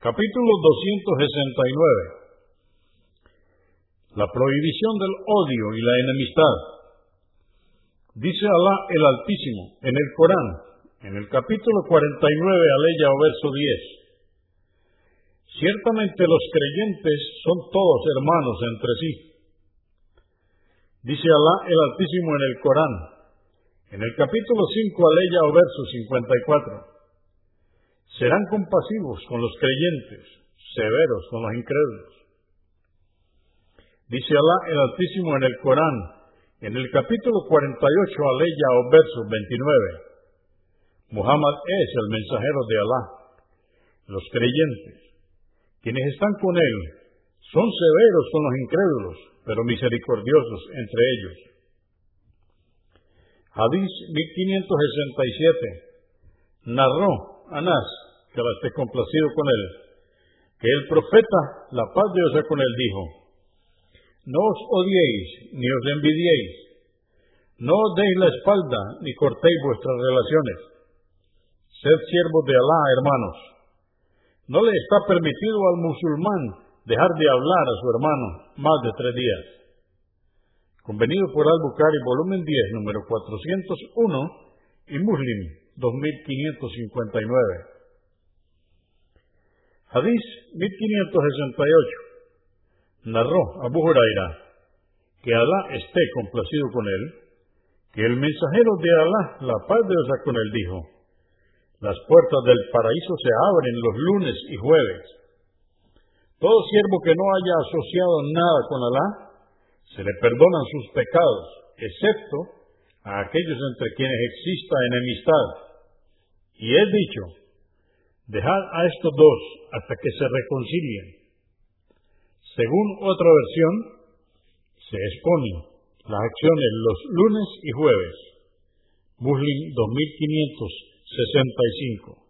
Capítulo 269. La prohibición del odio y la enemistad. Dice Alá el Altísimo en el Corán, en el capítulo 49, aleya o verso 10. Ciertamente los creyentes son todos hermanos entre sí. Dice Alá el Altísimo en el Corán, en el capítulo 5, aleya o verso 54 serán compasivos con los creyentes, severos con los incrédulos. Dice Alá el Altísimo en el Corán, en el capítulo 48, aleya o verso 29. Muhammad es el mensajero de Alá. Los creyentes, quienes están con él, son severos con los incrédulos, pero misericordiosos entre ellos. Hadís 1567 narró Anás, que la esté complacido con él, que el profeta, la paz de Dios con él, dijo, no os odiéis ni os envidiéis, no os deis la espalda ni cortéis vuestras relaciones. Sed siervos de Alá, hermanos. No le está permitido al musulmán dejar de hablar a su hermano más de tres días. Convenido por Al-Bukhari, volumen 10, número 401, y Muslim, 2559. Hadís 1568. Narró Abu Huraira que Alá esté complacido con él, que el mensajero de Alá, la paz de Dios con él, dijo, las puertas del paraíso se abren los lunes y jueves. Todo siervo que no haya asociado nada con Alá, se le perdonan sus pecados, excepto a aquellos entre quienes exista enemistad. Y he dicho, dejad a estos dos hasta que se reconcilien. Según otra versión, se exponen las acciones los lunes y jueves. Muslim 2565.